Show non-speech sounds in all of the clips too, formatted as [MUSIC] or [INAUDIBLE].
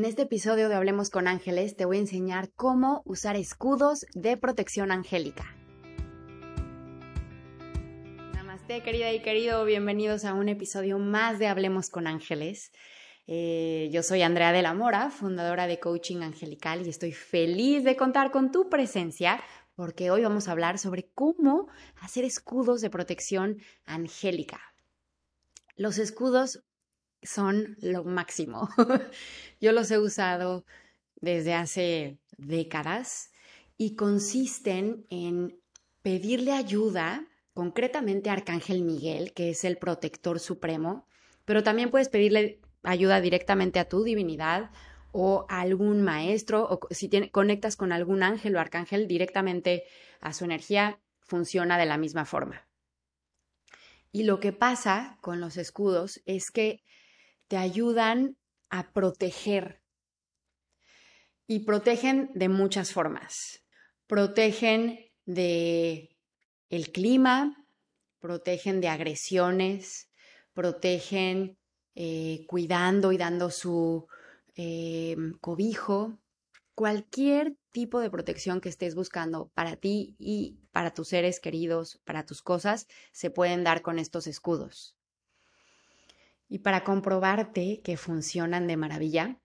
En este episodio de Hablemos con Ángeles te voy a enseñar cómo usar escudos de protección angélica. Namaste querida y querido, bienvenidos a un episodio más de Hablemos con Ángeles. Eh, yo soy Andrea de la Mora, fundadora de Coaching Angelical y estoy feliz de contar con tu presencia porque hoy vamos a hablar sobre cómo hacer escudos de protección angélica. Los escudos son lo máximo. [LAUGHS] Yo los he usado desde hace décadas y consisten en pedirle ayuda, concretamente a Arcángel Miguel, que es el protector supremo, pero también puedes pedirle ayuda directamente a tu divinidad o a algún maestro, o si conectas con algún ángel o arcángel directamente a su energía, funciona de la misma forma. Y lo que pasa con los escudos es que te ayudan a proteger. Y protegen de muchas formas. Protegen de el clima, protegen de agresiones, protegen eh, cuidando y dando su eh, cobijo, cualquier tipo de protección que estés buscando para ti y para tus seres queridos, para tus cosas, se pueden dar con estos escudos. Y para comprobarte que funcionan de maravilla,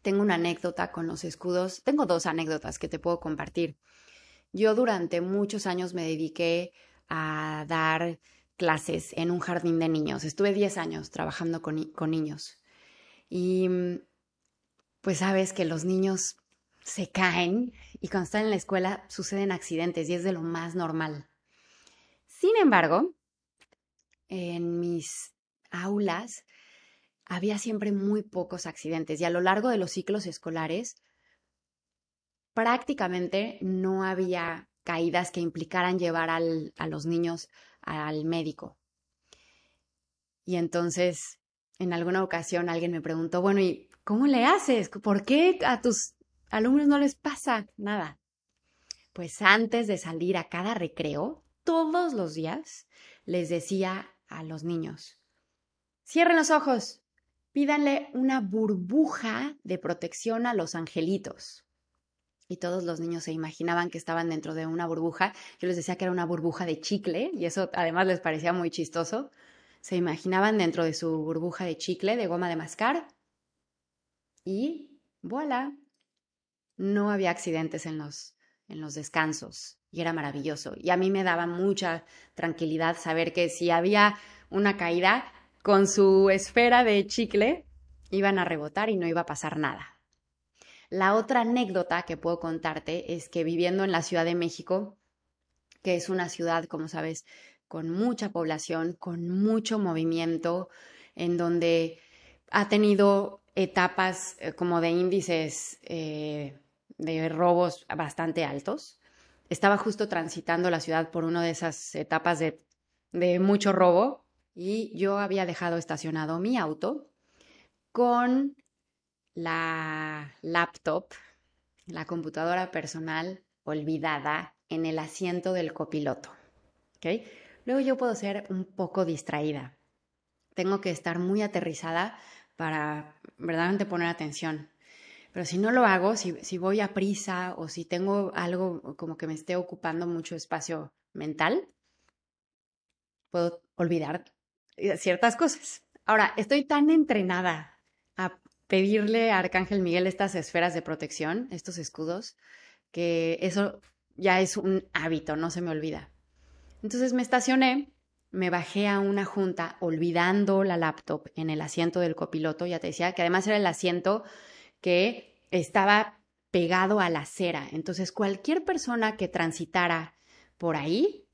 tengo una anécdota con los escudos. Tengo dos anécdotas que te puedo compartir. Yo durante muchos años me dediqué a dar clases en un jardín de niños. Estuve 10 años trabajando con, con niños. Y pues sabes que los niños se caen y cuando están en la escuela suceden accidentes y es de lo más normal. Sin embargo, en mis aulas había siempre muy pocos accidentes y a lo largo de los ciclos escolares prácticamente no había caídas que implicaran llevar a los niños al médico. Y entonces, en alguna ocasión alguien me preguntó, bueno, ¿y cómo le haces? ¿Por qué a tus alumnos no les pasa nada? Pues antes de salir a cada recreo, todos los días, les decía a los niños, Cierren los ojos. Pídanle una burbuja de protección a los angelitos. Y todos los niños se imaginaban que estaban dentro de una burbuja. Yo les decía que era una burbuja de chicle y eso además les parecía muy chistoso. Se imaginaban dentro de su burbuja de chicle, de goma de mascar. Y voilà. No había accidentes en los, en los descansos y era maravilloso. Y a mí me daba mucha tranquilidad saber que si había una caída, con su esfera de chicle iban a rebotar y no iba a pasar nada. La otra anécdota que puedo contarte es que viviendo en la Ciudad de México, que es una ciudad, como sabes, con mucha población, con mucho movimiento, en donde ha tenido etapas eh, como de índices eh, de robos bastante altos. Estaba justo transitando la ciudad por una de esas etapas de, de mucho robo y yo había dejado estacionado mi auto con la laptop, la computadora personal olvidada en el asiento del copiloto. Luego yo puedo ser un poco distraída. Tengo que estar muy aterrizada para verdaderamente poner atención. Pero si no lo hago, si, si voy a prisa o si tengo algo como que me esté ocupando mucho espacio mental, puedo olvidar ciertas cosas. Ahora, estoy tan entrenada a pedirle a Arcángel Miguel estas esferas de protección, estos escudos, que eso ya es un hábito, no se me olvida. Entonces me estacioné, me bajé a una junta olvidando la laptop en el asiento del copiloto, ya te decía que además era el asiento que estaba pegado a la acera. Entonces cualquier persona que transitara por ahí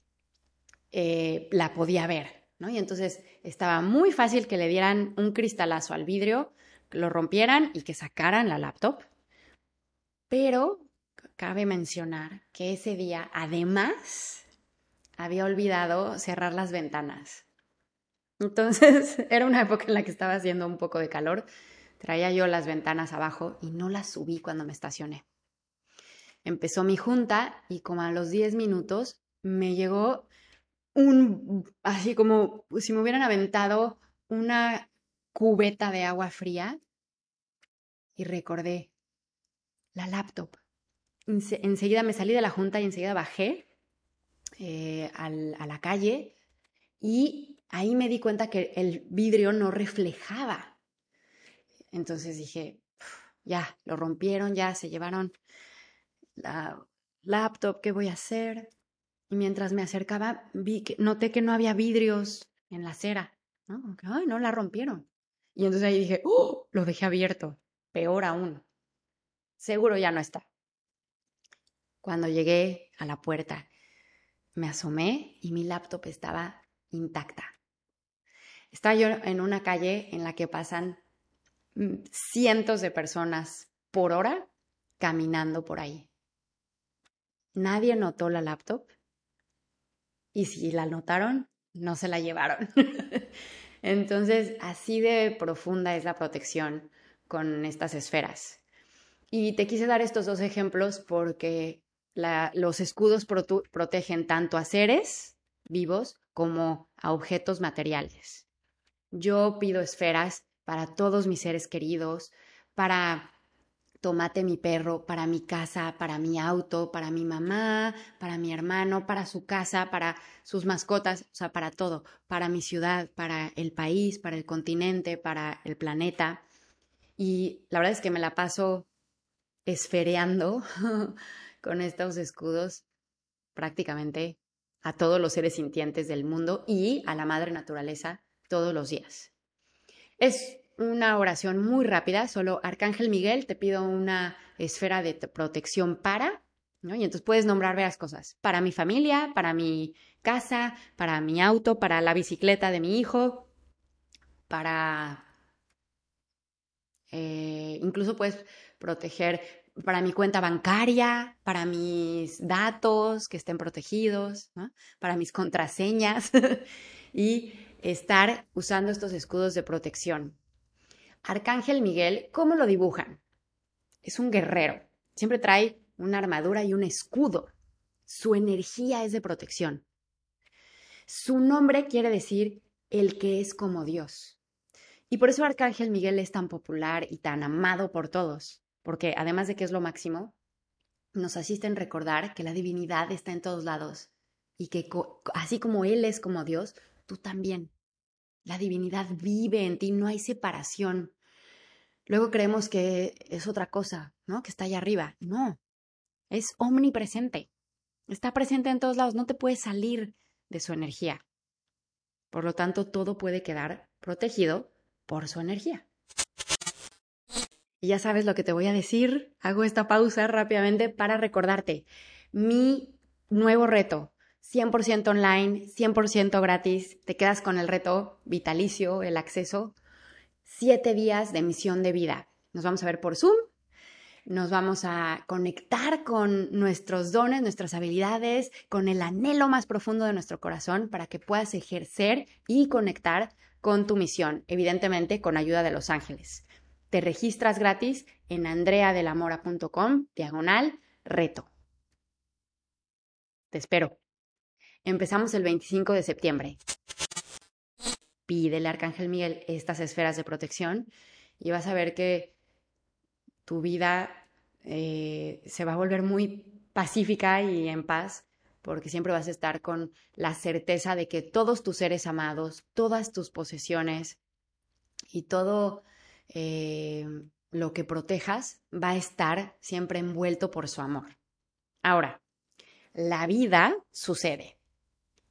eh, la podía ver. Y entonces estaba muy fácil que le dieran un cristalazo al vidrio, lo rompieran y que sacaran la laptop. Pero cabe mencionar que ese día, además, había olvidado cerrar las ventanas. Entonces, [LAUGHS] era una época en la que estaba haciendo un poco de calor. Traía yo las ventanas abajo y no las subí cuando me estacioné. Empezó mi junta y como a los 10 minutos me llegó un, así como si me hubieran aventado una cubeta de agua fría y recordé la laptop. Enseguida me salí de la junta y enseguida bajé eh, a la calle y ahí me di cuenta que el vidrio no reflejaba. Entonces dije, ya, lo rompieron, ya se llevaron la laptop, ¿qué voy a hacer? Y mientras me acercaba, vi que, noté que no había vidrios en la acera, ¿no? ay, no la rompieron. Y entonces ahí dije, ¡oh! Lo dejé abierto. Peor aún. Seguro ya no está. Cuando llegué a la puerta, me asomé y mi laptop estaba intacta. Estaba yo en una calle en la que pasan mm, cientos de personas por hora caminando por ahí. Nadie notó la laptop y si la notaron, no se la llevaron. [LAUGHS] Entonces, así de profunda es la protección con estas esferas. Y te quise dar estos dos ejemplos porque los escudos protegen tanto a seres vivos como a objetos materiales. Yo pido esferas para todos mis seres queridos, para Tomate mi perro, para mi casa, para mi auto, para mi mamá, para mi hermano, para su casa, para sus mascotas, o sea, para todo, para mi ciudad, para el país, para el continente, para el planeta. Y la verdad es que me la paso esfereando [LAUGHS] con estos escudos prácticamente a todos los seres sintientes del mundo y a la madre naturaleza todos los días. Es una oración muy rápida, solo Arcángel Miguel, te pido una esfera de protección para, ¿no? Y entonces puedes nombrar varias cosas, para mi familia, para mi casa, para mi auto, para la bicicleta de mi hijo, para... Eh, incluso puedes proteger para mi cuenta bancaria, para mis datos que estén protegidos, para mis contraseñas [LAUGHS] y estar usando estos escudos de protección. Arcángel Miguel, ¿cómo lo dibujan? Es un guerrero. Siempre trae una armadura y un escudo. Su energía es de protección. Su nombre quiere decir el que es como Dios. Y por eso Arcángel Miguel es tan popular y tan amado por todos, porque además de que es lo máximo, nos asiste en recordar que la divinidad está en todos lados y que así como Él es como Dios, tú también. La divinidad vive en ti, no hay separación. Luego creemos que es otra cosa, ¿no? Que está allá arriba. No, es omnipresente. Está presente en todos lados, no te puedes salir de su energía. Por lo tanto, todo puede quedar protegido por su energía. Y ya sabes lo que te voy a decir. Hago esta pausa rápidamente para recordarte mi nuevo reto. 100% online, 100% gratis. Te quedas con el reto vitalicio, el acceso siete días de misión de vida. Nos vamos a ver por Zoom, nos vamos a conectar con nuestros dones, nuestras habilidades, con el anhelo más profundo de nuestro corazón para que puedas ejercer y conectar con tu misión, evidentemente con ayuda de los ángeles. Te registras gratis en andreadelamora.com, diagonal, reto. Te espero. Empezamos el 25 de septiembre pídele Arcángel Miguel estas esferas de protección y vas a ver que tu vida eh, se va a volver muy pacífica y en paz porque siempre vas a estar con la certeza de que todos tus seres amados, todas tus posesiones y todo eh, lo que protejas va a estar siempre envuelto por su amor. Ahora, la vida sucede.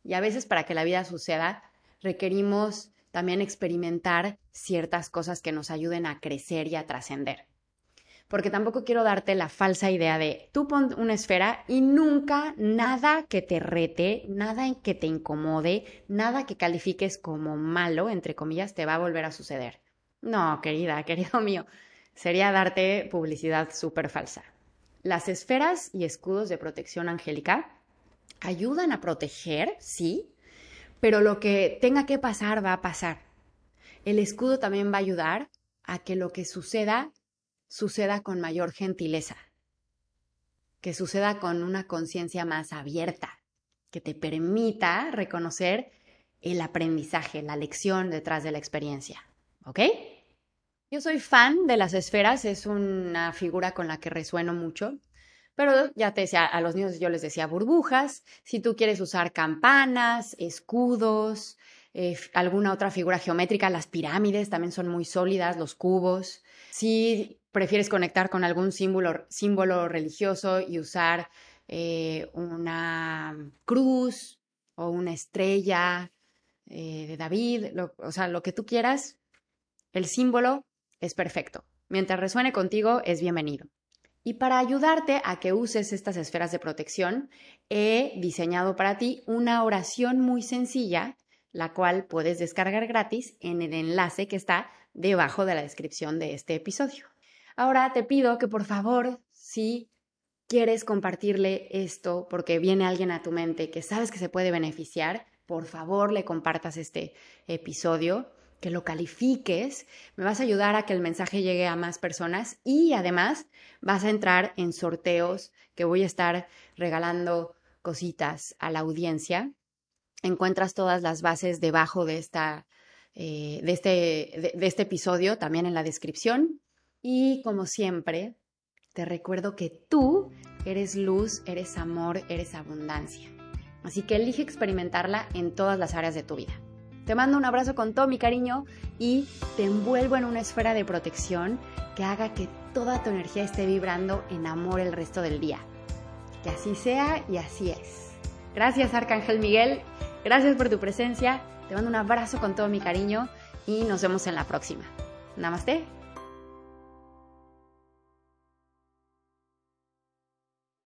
Y a veces para que la vida suceda requerimos también experimentar ciertas cosas que nos ayuden a crecer y a trascender. Porque tampoco quiero darte la falsa idea de tú pon una esfera y nunca nada que te rete, nada que te incomode, nada que califiques como malo, entre comillas, te va a volver a suceder. No, querida, [LAUGHS] querido mío, sería darte publicidad súper falsa. Las esferas y escudos de protección angélica ayudan a proteger, sí, pero lo que tenga que pasar va a pasar. El escudo también va a ayudar a que lo que suceda suceda con mayor gentileza, que suceda con una conciencia más abierta, que te permita reconocer el aprendizaje, la lección detrás de la experiencia. ¿Ok? Yo soy fan de las esferas, es una figura con la que resueno mucho. Pero ya te decía, a los niños yo les decía burbujas. Si tú quieres usar campanas, escudos, eh, alguna otra figura geométrica, las pirámides también son muy sólidas, los cubos. Si prefieres conectar con algún símbolo, religioso y usar eh, una cruz o una estrella eh, de David, o sea, lo que tú quieras, el símbolo es perfecto. Mientras resuene contigo, es bienvenido. Y para ayudarte a que uses estas esferas de protección, he diseñado para ti una oración muy sencilla, la cual puedes descargar gratis en el enlace que está debajo de la descripción de este episodio. Ahora te pido que por favor, si quieres compartirle esto porque viene alguien a tu mente que sabes que se puede beneficiar, por favor le compartas este episodio que lo califiques, me vas a ayudar a que el mensaje llegue a más personas y además vas a entrar en sorteos que voy a estar regalando cositas a la audiencia. Encuentras todas las bases debajo de, esta, eh, de, este, de este episodio, también en la descripción. Y como siempre, te recuerdo que tú eres luz, eres amor, eres abundancia. Así que elige experimentarla en todas las áreas de tu vida. Te mando un abrazo con todo mi cariño y te envuelvo en una esfera de protección que haga que toda tu energía esté vibrando en amor el resto del día. Que así sea y así es. Gracias Arcángel Miguel, gracias por tu presencia, te mando un abrazo con todo mi cariño y nos vemos en la próxima. Namaste.